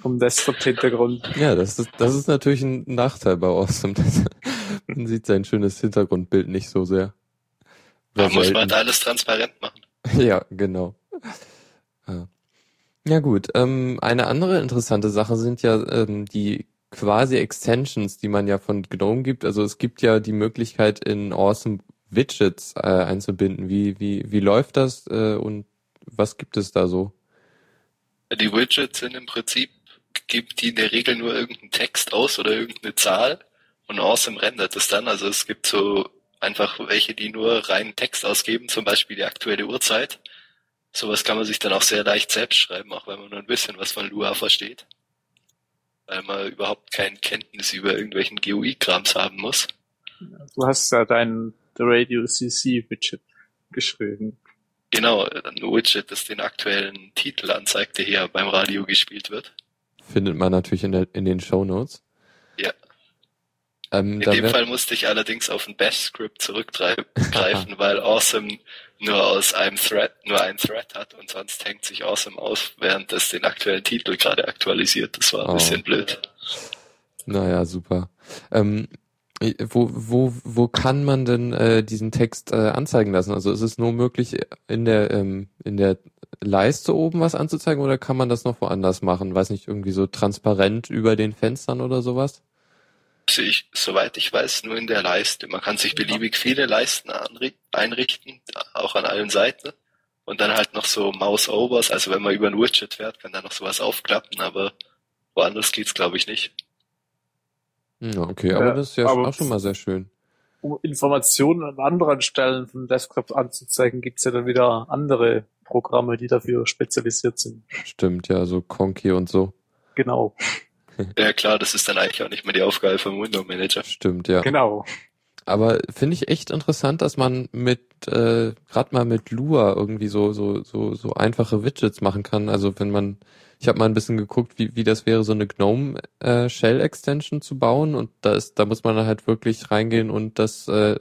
vom Desktop-Hintergrund. Ja, das ist, das ist natürlich ein Nachteil bei Awesome. man sieht sein schönes Hintergrundbild nicht so sehr. Da muss man alles transparent machen. Ja, genau. Ja gut, ähm, eine andere interessante Sache sind ja ähm, die quasi Extensions, die man ja von GNOME gibt. Also es gibt ja die Möglichkeit in Awesome Widgets äh, einzubinden. Wie, wie, wie läuft das äh, und was gibt es da so? Die Widgets sind im Prinzip, gibt die in der Regel nur irgendeinen Text aus oder irgendeine Zahl und Awesome rendert es dann. Also es gibt so einfach welche, die nur reinen Text ausgeben, zum Beispiel die aktuelle Uhrzeit. Sowas kann man sich dann auch sehr leicht selbst schreiben, auch wenn man nur ein bisschen was von Lua versteht. Weil man überhaupt keine Kenntnis über irgendwelchen GUI-Krams haben muss. Du hast ja dein Radio CC Widget geschrieben. Genau, ein Widget, das den aktuellen Titel anzeigt, der hier beim Radio gespielt wird. Findet man natürlich in, der, in den Show Notes. Ja. Ähm, in dem Fall musste ich allerdings auf ein Bash-Script zurückgreifen, weil Awesome nur aus einem Thread, nur ein Thread hat und sonst hängt sich Awesome aus, während es den aktuellen Titel gerade aktualisiert. Das war ein oh. bisschen blöd. Naja, super. Ähm, wo, wo, wo kann man denn äh, diesen Text äh, anzeigen lassen? Also ist es nur möglich, in der, ähm, in der Leiste oben was anzuzeigen oder kann man das noch woanders machen? Weiß nicht, irgendwie so transparent über den Fenstern oder sowas? Sehe ich, soweit ich weiß, nur in der Leiste. Man kann sich beliebig viele Leisten einrichten, auch an allen Seiten. Und dann halt noch so Mouse-Overs, also wenn man über ein Widget fährt, kann da noch sowas aufklappen, aber woanders geht's glaube ich nicht. Ja, okay, aber ja, das ist ja auch schon mal sehr schön. Um Informationen an anderen Stellen von Desktops anzuzeigen, gibt's ja dann wieder andere Programme, die dafür spezialisiert sind. Stimmt, ja, so Conky und so. Genau. Ja klar, das ist dann eigentlich auch nicht mehr die Aufgabe vom Window Manager. Stimmt, ja. Genau. Aber finde ich echt interessant, dass man mit äh, gerade mal mit Lua irgendwie so so so so einfache Widgets machen kann. Also wenn man ich habe mal ein bisschen geguckt, wie, wie das wäre, so eine GNOME äh, Shell Extension zu bauen und da ist, da muss man halt wirklich reingehen und das äh,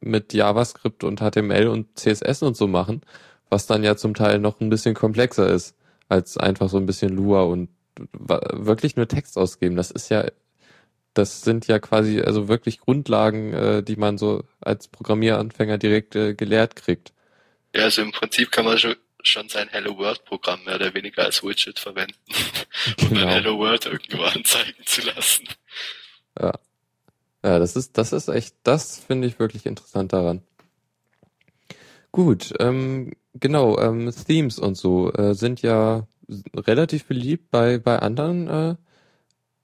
mit JavaScript und HTML und CSS und so machen, was dann ja zum Teil noch ein bisschen komplexer ist als einfach so ein bisschen Lua und wirklich nur Text ausgeben. Das ist ja, das sind ja quasi also wirklich Grundlagen, äh, die man so als Programmieranfänger direkt äh, gelehrt kriegt. Ja, also im Prinzip kann man schon schon sein Hello World Programm mehr oder weniger als Widget verwenden, um genau. dann Hello World irgendwo anzeigen zu lassen. Ja. Ja, das ist, das ist echt, das finde ich wirklich interessant daran. Gut, ähm, genau, ähm, Themes und so äh, sind ja relativ beliebt bei, bei anderen äh,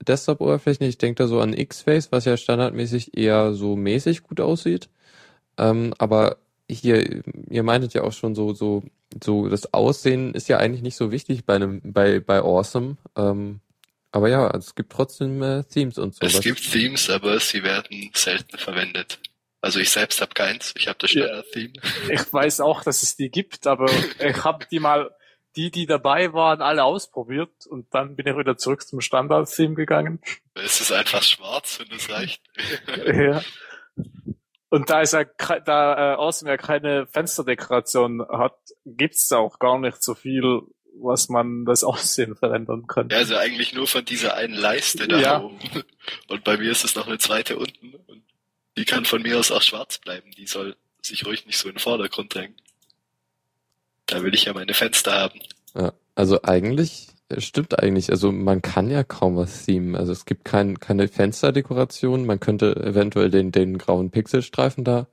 Desktop-Oberflächen. Ich denke da so an X-Face, was ja standardmäßig eher so mäßig gut aussieht. Ähm, aber hier, ihr meintet ja auch schon so, so, so, das Aussehen ist ja eigentlich nicht so wichtig bei einem, bei, bei Awesome. Ähm, aber ja, es gibt trotzdem äh, Themes und so. Es gibt Themes, aber sie werden selten verwendet. Also ich selbst habe keins, ich habe das Standard-Theme. Ich weiß auch, dass es die gibt, aber ich habe die mal, die, die dabei waren, alle ausprobiert und dann bin ich wieder zurück zum Standard-Theme gegangen. Es ist einfach schwarz und es reicht. ja. Und da ist ja, da äh, Awesome ja keine Fensterdekoration hat, gibt's da auch gar nicht so viel, was man das Aussehen verändern könnte. Ja, also eigentlich nur von dieser einen Leiste da ja. oben. Und bei mir ist es noch eine zweite unten. Und die kann von mir aus auch schwarz bleiben. Die soll sich ruhig nicht so in den Vordergrund drängen. Da will ich ja meine Fenster haben. Ja, also eigentlich stimmt eigentlich. Also man kann ja kaum was themen. Also es gibt kein, keine Fensterdekoration. Man könnte eventuell den, den grauen Pixelstreifen da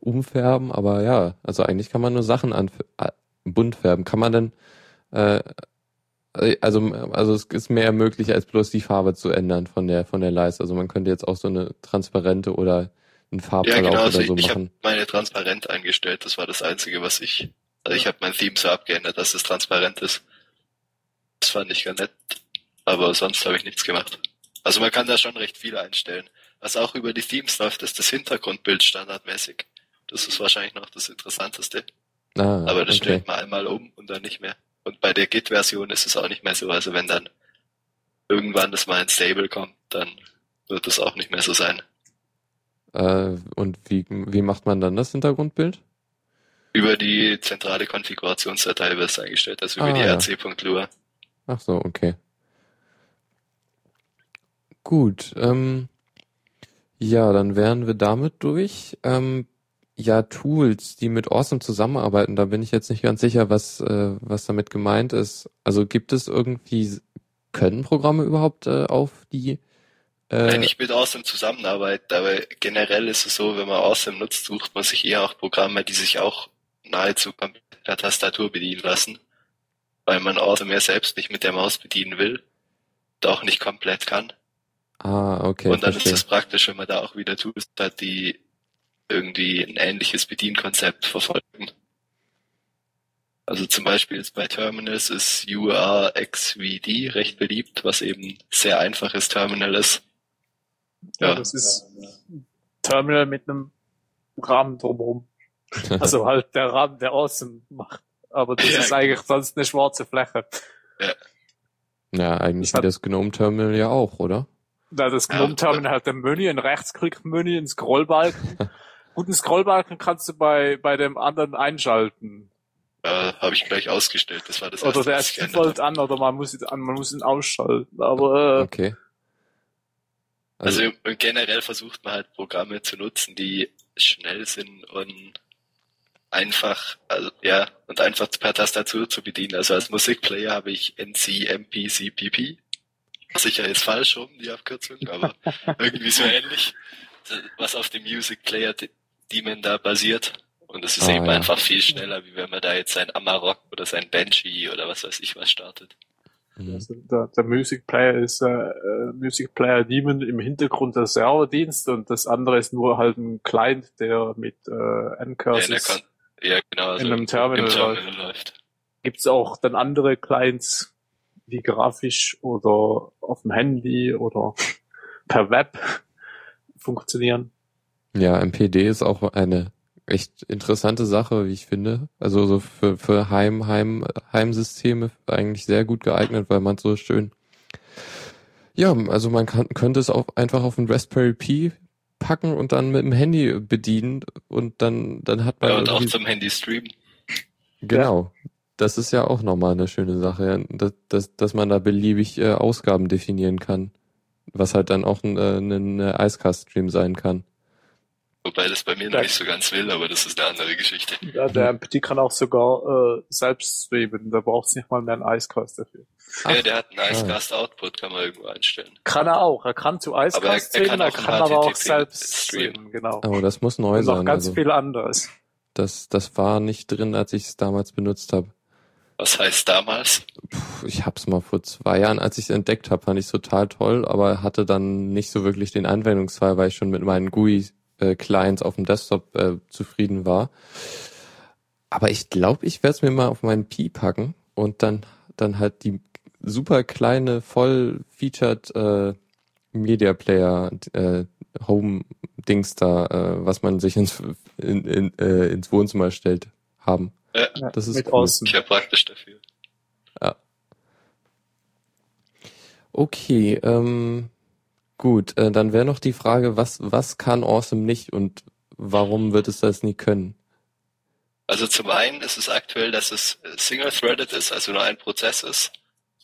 umfärben, aber ja, also eigentlich kann man nur Sachen an äh, bunt färben. Kann man denn äh, also also es ist mehr möglich als bloß die Farbe zu ändern von der von der Leiste. Also man könnte jetzt auch so eine transparente oder einen Farbverlauf ja, genau, also oder so ich, machen. Ich habe meine transparent eingestellt. Das war das einzige, was ich also ich habe mein Theme so abgeändert, dass es transparent ist. Das fand ich ganz nett. Aber sonst habe ich nichts gemacht. Also man kann da schon recht viel einstellen. Was auch über die Themes läuft, ist das Hintergrundbild standardmäßig. Das ist wahrscheinlich noch das Interessanteste. Ah, Aber das okay. stellt man einmal um und dann nicht mehr. Und bei der Git-Version ist es auch nicht mehr so. Also wenn dann irgendwann das mal ins Stable kommt, dann wird das auch nicht mehr so sein. Äh, und wie, wie macht man dann das Hintergrundbild? Über die zentrale Konfigurationsdatei wird es eingestellt, also über ah, die ja. rc.lua. Ach so, okay. Gut, ähm, ja, dann wären wir damit durch. Ähm, ja, Tools, die mit Awesome zusammenarbeiten, da bin ich jetzt nicht ganz sicher, was, äh, was damit gemeint ist. Also gibt es irgendwie, können Programme überhaupt äh, auf die äh, Nein, nicht mit Awesome zusammenarbeiten, aber generell ist es so, wenn man Awesome nutzt, sucht man sich eher auch Programme, die sich auch nahezu per Tastatur bedienen lassen weil man Auto mehr selbst nicht mit der Maus bedienen will und auch nicht komplett kann. Ah, okay. Und dann verstehe. ist es praktisch, wenn man da auch wieder Tools hat, die irgendwie ein ähnliches Bedienkonzept verfolgen. Also zum Beispiel jetzt bei Terminals ist URXVD recht beliebt, was eben sehr einfaches Terminal ist. Ja, ja das ist Terminal mit einem Rahmen drumherum. also halt der Rahmen, der Awesome macht aber das ja, ist eigentlich sonst eine schwarze Fläche. Ja. Ja, eigentlich das wie das GNOME-Terminal ja auch, oder? Ja, das GNOME-Terminal hat ein Menü, ein Rechtsklick-Menü, ein Scrollbalken Guten Scrollbalken kannst du bei, bei dem anderen einschalten. Äh, habe ich gleich ausgestellt. Das war das Oder der ist default an oder man muss, ihn, man muss ihn ausschalten. Aber äh, okay. Also, also generell versucht man halt Programme zu nutzen, die schnell sind und einfach, also ja, und einfach per Tastatur zu bedienen. Also als Musikplayer habe ich NCMPCPP. Sicher ist falsch rum, die Abkürzung, aber irgendwie so ähnlich. Was auf dem Music Player Demon da basiert. Und es ist ah, eben ja. einfach viel schneller, wie wenn man da jetzt sein Amarok oder sein Banshee oder was weiß ich was startet. Mhm. Also der, der Music Player ist äh, äh, Music Player Demon im Hintergrund der Serverdienst und das andere ist nur halt ein Client, der mit äh, N-Curses ja, genau, also in einem Terminal, Terminal läuft. Gibt es auch dann andere Clients, die grafisch oder auf dem Handy oder per Web funktionieren? Ja, MPD ist auch eine echt interessante Sache, wie ich finde. Also so für, für Heim, Heim, Heimsysteme eigentlich sehr gut geeignet, weil man so schön ja, also man kann, könnte es auch einfach auf ein Raspberry Pi packen und dann mit dem Handy bedienen und dann, dann hat man. Ja, und auch zum Handy streamen. Genau. Das ist ja auch nochmal eine schöne Sache, dass, dass, dass man da beliebig äh, Ausgaben definieren kann. Was halt dann auch ein, äh, ein Icecast-Stream sein kann. Wobei das bei mir noch nicht so ganz will, aber das ist eine andere Geschichte. Ja, der MPT kann auch sogar äh, selbst streamen, da braucht es nicht mal mehr einen Icecast dafür. Ja, der hat einen Icecast-Output, kann man irgendwo einstellen. Kann er auch, er kann zu Icecast streamen, er, er kann, aber auch selbst streamen, genau. Aber das muss neu Und sein. noch ganz also, viel anderes. Das, das war nicht drin, als ich es damals benutzt habe. Was heißt damals? Puh, ich hab's mal vor zwei Jahren, als ich es entdeckt habe, fand ich total toll, aber hatte dann nicht so wirklich den Anwendungsfall, weil ich schon mit meinen GUI äh, Clients auf dem Desktop äh, zufrieden war. Aber ich glaube, ich werde es mir mal auf meinen Pi packen und dann dann halt die super kleine, voll featured äh, Media Player äh, Home Dings da, äh, was man sich ins in, in, äh, ins Wohnzimmer stellt, haben. Ja, das ist cool. Sehr praktisch dafür. Ja. Okay, ähm, Gut, äh, dann wäre noch die Frage, was, was kann Awesome nicht und warum wird es das nie können? Also zum einen ist es aktuell, dass es single-threaded ist, also nur ein Prozess ist,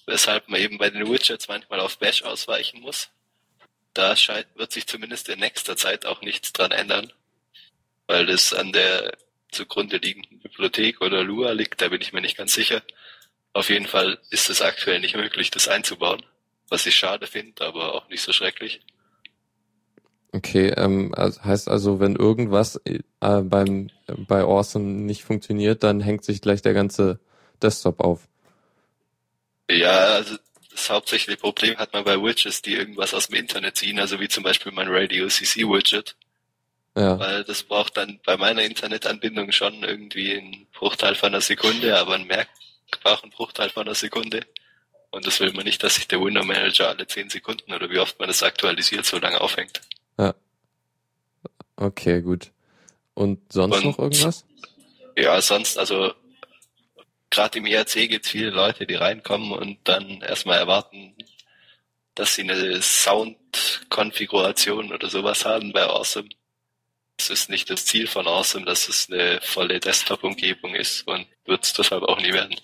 weshalb man eben bei den Widgets manchmal auf Bash ausweichen muss. Da wird sich zumindest in nächster Zeit auch nichts dran ändern, weil das an der zugrunde liegenden Bibliothek oder Lua liegt, da bin ich mir nicht ganz sicher. Auf jeden Fall ist es aktuell nicht möglich, das einzubauen was ich schade finde, aber auch nicht so schrecklich. Okay, ähm, also heißt also, wenn irgendwas äh, beim bei Awesome nicht funktioniert, dann hängt sich gleich der ganze Desktop auf. Ja, also das hauptsächliche Problem hat man bei Widgets, die irgendwas aus dem Internet ziehen, also wie zum Beispiel mein Radio CC Widget. Ja. Weil das braucht dann bei meiner Internetanbindung schon irgendwie einen Bruchteil von einer Sekunde, aber ein Merk braucht einen Bruchteil von einer Sekunde. Und das will man nicht, dass sich der Window Manager alle 10 Sekunden oder wie oft man das aktualisiert, so lange aufhängt. Ja. Okay, gut. Und sonst Und, noch irgendwas? Ja, sonst, also gerade im ERC gibt es viele Leute, die reinkommen und dann erstmal erwarten, dass sie eine Sound-Konfiguration oder sowas haben bei Awesome. Es ist nicht das Ziel von Awesome, dass es eine volle Desktop-Umgebung ist und wird es deshalb auch nie werden.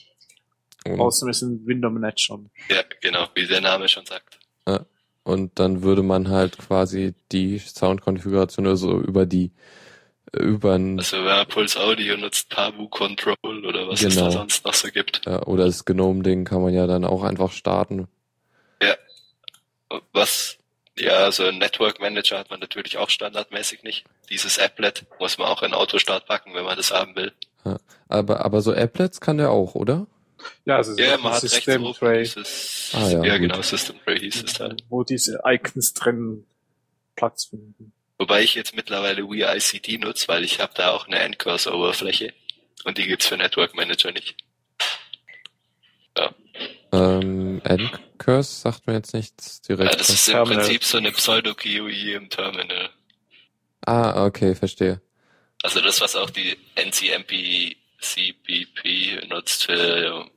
Und Außerdem ist ein Window Manager. Ja, genau, wie der Name schon sagt. Ja. Und dann würde man halt quasi die Soundkonfiguration also über die über ein Also man Pulse Audio nutzt, Pabu Control oder was genau. es da genau. sonst noch so gibt. Ja, oder das Gnome-Ding kann man ja dann auch einfach starten. Ja. Was ja, also ein Network Manager hat man natürlich auch standardmäßig nicht. Dieses Applet muss man auch in Autostart packen, wenn man das haben will. Ja. Aber, aber so Applets kann der auch, oder? Ja, also ja, man hat System Tray. Dieses, ah, ja, ja genau, System Tray hieß es da. Wo diese Icons drin Platz finden. Wobei ich jetzt mittlerweile WeICD nutze, weil ich habe da auch eine Endcurse-Oberfläche und die gibt's für Network Manager nicht. Ja. Ähm, Endcurse sagt mir jetzt nichts direkt. Ja, das ist im Terminal. Prinzip so eine Pseudo-GUI im Terminal. Ah, okay, verstehe. Also das, was auch die NCMP CPP nutzt für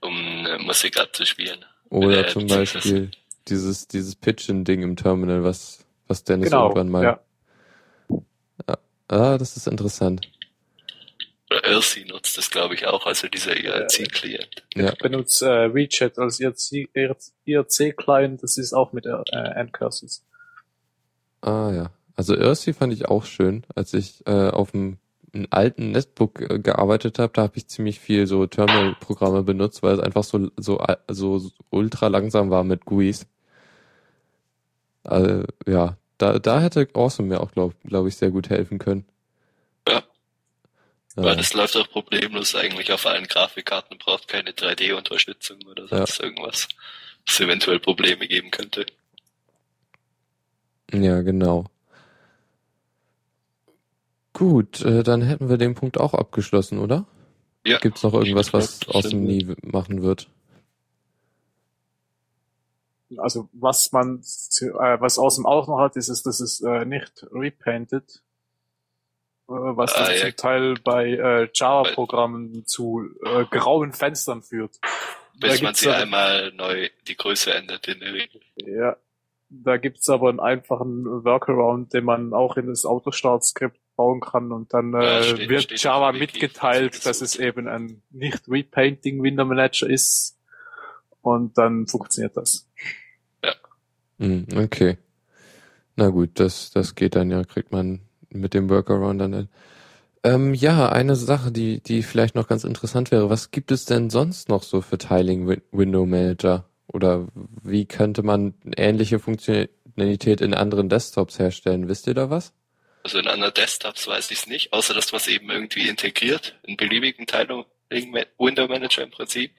um Musik abzuspielen. Oder zum Beispiel dieses, dieses Pitchen-Ding im Terminal, was, was Dennis genau, irgendwann mal. Ja. ja Ah, das ist interessant. Irsi nutzt das, glaube ich, auch, also dieser IRC-Client. Ja. Ich benutze äh, WeChat als IRC-Client, das ist auch mit äh, Endcurses. Ah ja. Also Irsi fand ich auch schön, als ich äh, auf dem alten Netbook äh, gearbeitet habe, da habe ich ziemlich viel so Terminal-Programme benutzt, weil es einfach so so so ultra langsam war mit GUIs. Also, ja, da da hätte Awesome mir auch glaube glaub ich sehr gut helfen können. Ja. Weil das läuft auch problemlos eigentlich auf allen Grafikkarten, braucht keine 3D-Unterstützung oder sonst ja. irgendwas, was eventuell Probleme geben könnte. Ja, genau. Gut, äh, dann hätten wir den Punkt auch abgeschlossen, oder? Ja. Gibt's noch irgendwas, was Awesome nie machen wird? Also was man, äh, was Awesome auch noch hat, ist, ist dass es äh, nicht repainted, äh, was ah, ja. zum Teil bei äh, Java-Programmen zu äh, grauen Fenstern führt. Bis man sie einmal neu die Größe ändert in der Regel. Ja, da gibt's aber einen einfachen Workaround, den man auch in das Autostart-Skript bauen kann und dann ja, äh, steht, wird steht Java mitgeteilt, dass es eben ein nicht Repainting Window Manager ist und dann funktioniert das. Ja. Hm, okay. Na gut, das, das geht dann ja, kriegt man mit dem Workaround dann. Hin. Ähm, ja, eine Sache, die, die vielleicht noch ganz interessant wäre. Was gibt es denn sonst noch so für Tiling Window Manager? Oder wie könnte man ähnliche Funktionalität in anderen Desktops herstellen? Wisst ihr da was? Also in anderen Desktops weiß ich es nicht, außer dass man es eben irgendwie integriert, in beliebigen Tiling Window Manager im Prinzip.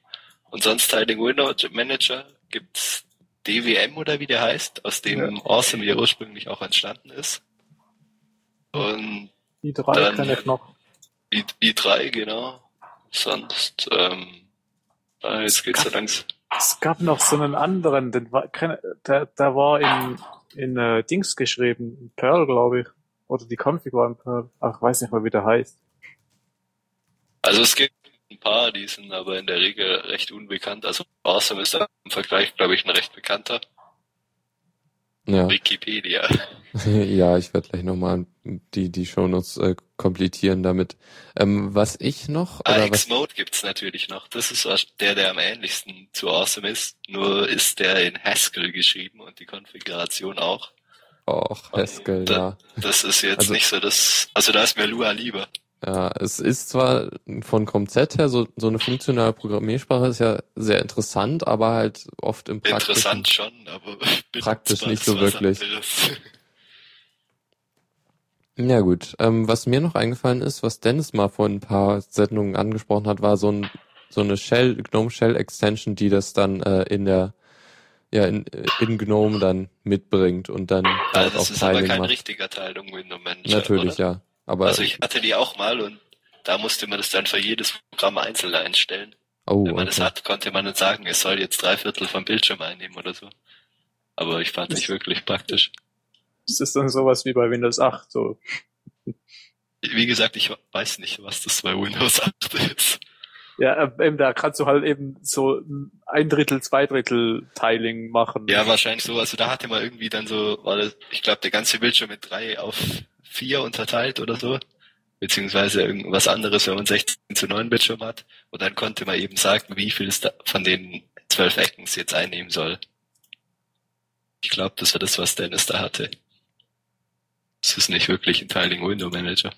Und sonst Tiling Window Manager gibt's DWM oder wie der heißt, aus dem ja. Awesome ja ursprünglich auch entstanden ist. Und i3 dann, kann ich noch. I, i3, genau. Sonst, ähm, ah, jetzt geht's so langsam. Es gab noch so einen anderen, den war, der, der war in, in äh, Dings geschrieben, in Perl, glaube ich. Oder die Config war ein paar, ach, weiß nicht mal, wie der heißt. Also es gibt ein paar, die sind aber in der Regel recht unbekannt. Also Awesome ist da im Vergleich, glaube ich, ein recht bekannter. Ja. Wikipedia. ja, ich werde gleich nochmal die, die Shownotes äh, komplettieren damit. Ähm, was ich noch... Ah, Xmode gibt's natürlich noch. Das ist der, der am ähnlichsten zu Awesome ist. Nur ist der in Haskell geschrieben und die Konfiguration auch. Och, Haskell, da, ja. Das ist jetzt also, nicht so das, also da ist mir Lua lieber. Ja, es ist zwar von Konzept her so, so eine funktionale Programmiersprache ist ja sehr interessant, aber halt oft im Praktischen. Interessant schon, aber praktisch nicht so wirklich. Ja gut, ähm, was mir noch eingefallen ist, was Dennis mal vor ein paar Sendungen angesprochen hat, war so ein so eine Shell GNOME Shell Extension, die das dann äh, in der ja in, in GNOME dann mitbringt und dann also das ist aber kein macht. richtiger Teilung Window Manager. Natürlich, oder? ja. Aber also ich hatte die auch mal und da musste man das dann für jedes Programm einzeln einstellen. Oh, Wenn man okay. das hat, konnte man dann sagen, es soll jetzt drei Viertel vom Bildschirm einnehmen oder so. Aber ich fand es nicht wirklich praktisch. Ist das dann sowas wie bei Windows 8? So? Wie gesagt, ich weiß nicht, was das bei Windows 8 ist. Ja, äh, eben, da kannst du halt eben so ein Drittel, zwei Drittel Tiling machen. Ja, wahrscheinlich so. Also da hatte man irgendwie dann so, war das, ich glaube, der ganze Bildschirm mit drei auf vier unterteilt oder so. Beziehungsweise irgendwas anderes, wenn man 16 zu 9 Bildschirm hat. Und dann konnte man eben sagen, wie viel es von den zwölf Ecken es jetzt einnehmen soll. Ich glaube, das war das, was Dennis da hatte. Das ist nicht wirklich ein Tiling Window Manager.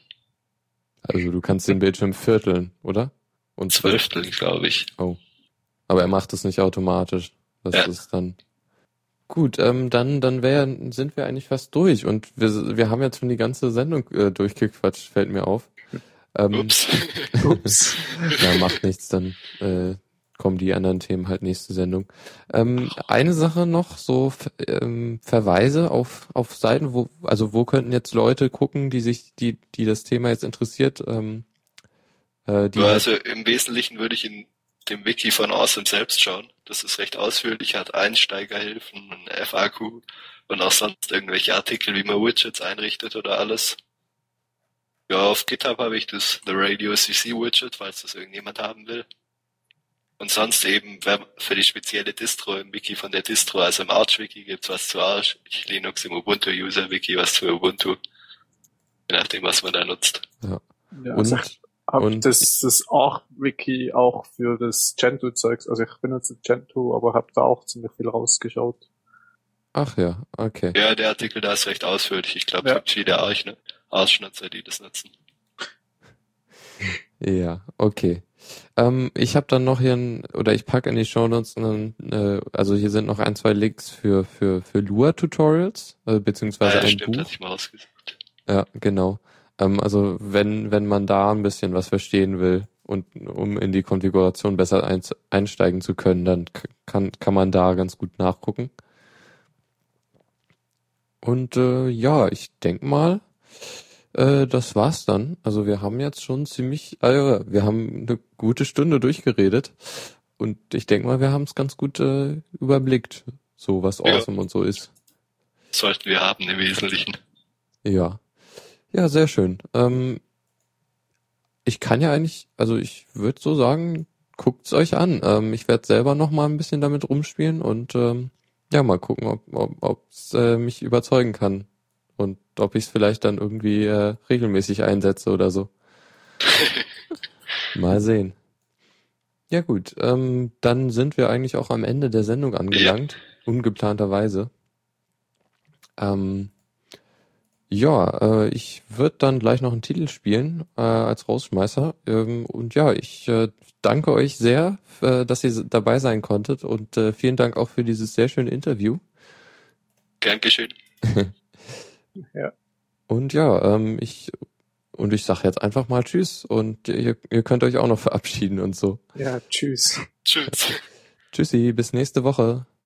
Also du kannst den Bildschirm vierteln, oder? Und Zwölftel, glaube ich. Oh. Aber er macht es nicht automatisch. Das ja. ist dann. Gut, ähm, dann, dann wär, sind wir eigentlich fast durch und wir, wir haben jetzt schon die ganze Sendung äh, durchgequatscht, fällt mir auf. Ähm, Ups. Ups. ja, macht nichts, dann äh, kommen die anderen Themen halt nächste Sendung. Ähm, eine Sache noch, so ähm, Verweise auf, auf Seiten, wo, also wo könnten jetzt Leute gucken, die sich, die, die das Thema jetzt interessiert, ähm, äh, die also im Wesentlichen würde ich in dem Wiki von Awesome selbst schauen. Das ist recht ausführlich, hat Einsteigerhilfen, ein FAQ und auch sonst irgendwelche Artikel, wie man Widgets einrichtet oder alles. Ja, auf GitHub habe ich das The Radio CC Widget, falls das irgendjemand haben will. Und sonst eben für die spezielle Distro im Wiki von der Distro, also im Arch Wiki gibt's was zu Arch, ich Linux im Ubuntu User Wiki was zu Ubuntu. Je nachdem, was man da nutzt. Ja. ja und, also habe und das, das Arc-Wiki auch für das Gentoo-Zeugs. Also ich benutze Gentoo, aber habe da auch ziemlich viel rausgeschaut. Ach ja, okay. Ja, der Artikel da ist recht ausführlich. Ich glaube, ja. es gibt viele Arschnutzer, die das nutzen. Ja, okay. Ähm, ich habe dann noch hier ein, oder ich packe in die Show Notes, äh, also hier sind noch ein, zwei Links für für für Lua-Tutorials, äh, beziehungsweise ah, ja, ein stimmt, Buch. Ich mal ausgesucht. Ja, genau. Ähm, also wenn wenn man da ein bisschen was verstehen will und um in die Konfiguration besser ein, einsteigen zu können, dann kann kann man da ganz gut nachgucken. Und äh, ja, ich denk mal, äh, das war's dann. Also wir haben jetzt schon ziemlich, äh, wir haben eine gute Stunde durchgeredet und ich denke mal, wir haben es ganz gut äh, überblickt, so was ja. Awesome und so ist. Sollten wir haben im Wesentlichen. Ja. Ja, sehr schön. Ähm, ich kann ja eigentlich, also ich würde so sagen, guckt's euch an. Ähm, ich werde selber noch mal ein bisschen damit rumspielen und ähm, ja, mal gucken, ob ob, ob's, äh, mich überzeugen kann und ob ich es vielleicht dann irgendwie äh, regelmäßig einsetze oder so. Mal sehen. Ja gut, ähm, dann sind wir eigentlich auch am Ende der Sendung angelangt, ja. ungeplanterweise. Ähm, ja, äh, ich würde dann gleich noch einen Titel spielen äh, als Rausschmeißer. Ähm, und ja, ich äh, danke euch sehr, äh, dass ihr dabei sein konntet und äh, vielen Dank auch für dieses sehr schöne Interview. Gern geschehen. Ja. Und ja, ähm, ich und ich sag jetzt einfach mal Tschüss und ihr, ihr könnt euch auch noch verabschieden und so. Ja, tschüss. Tschüss. Tschüssi, bis nächste Woche.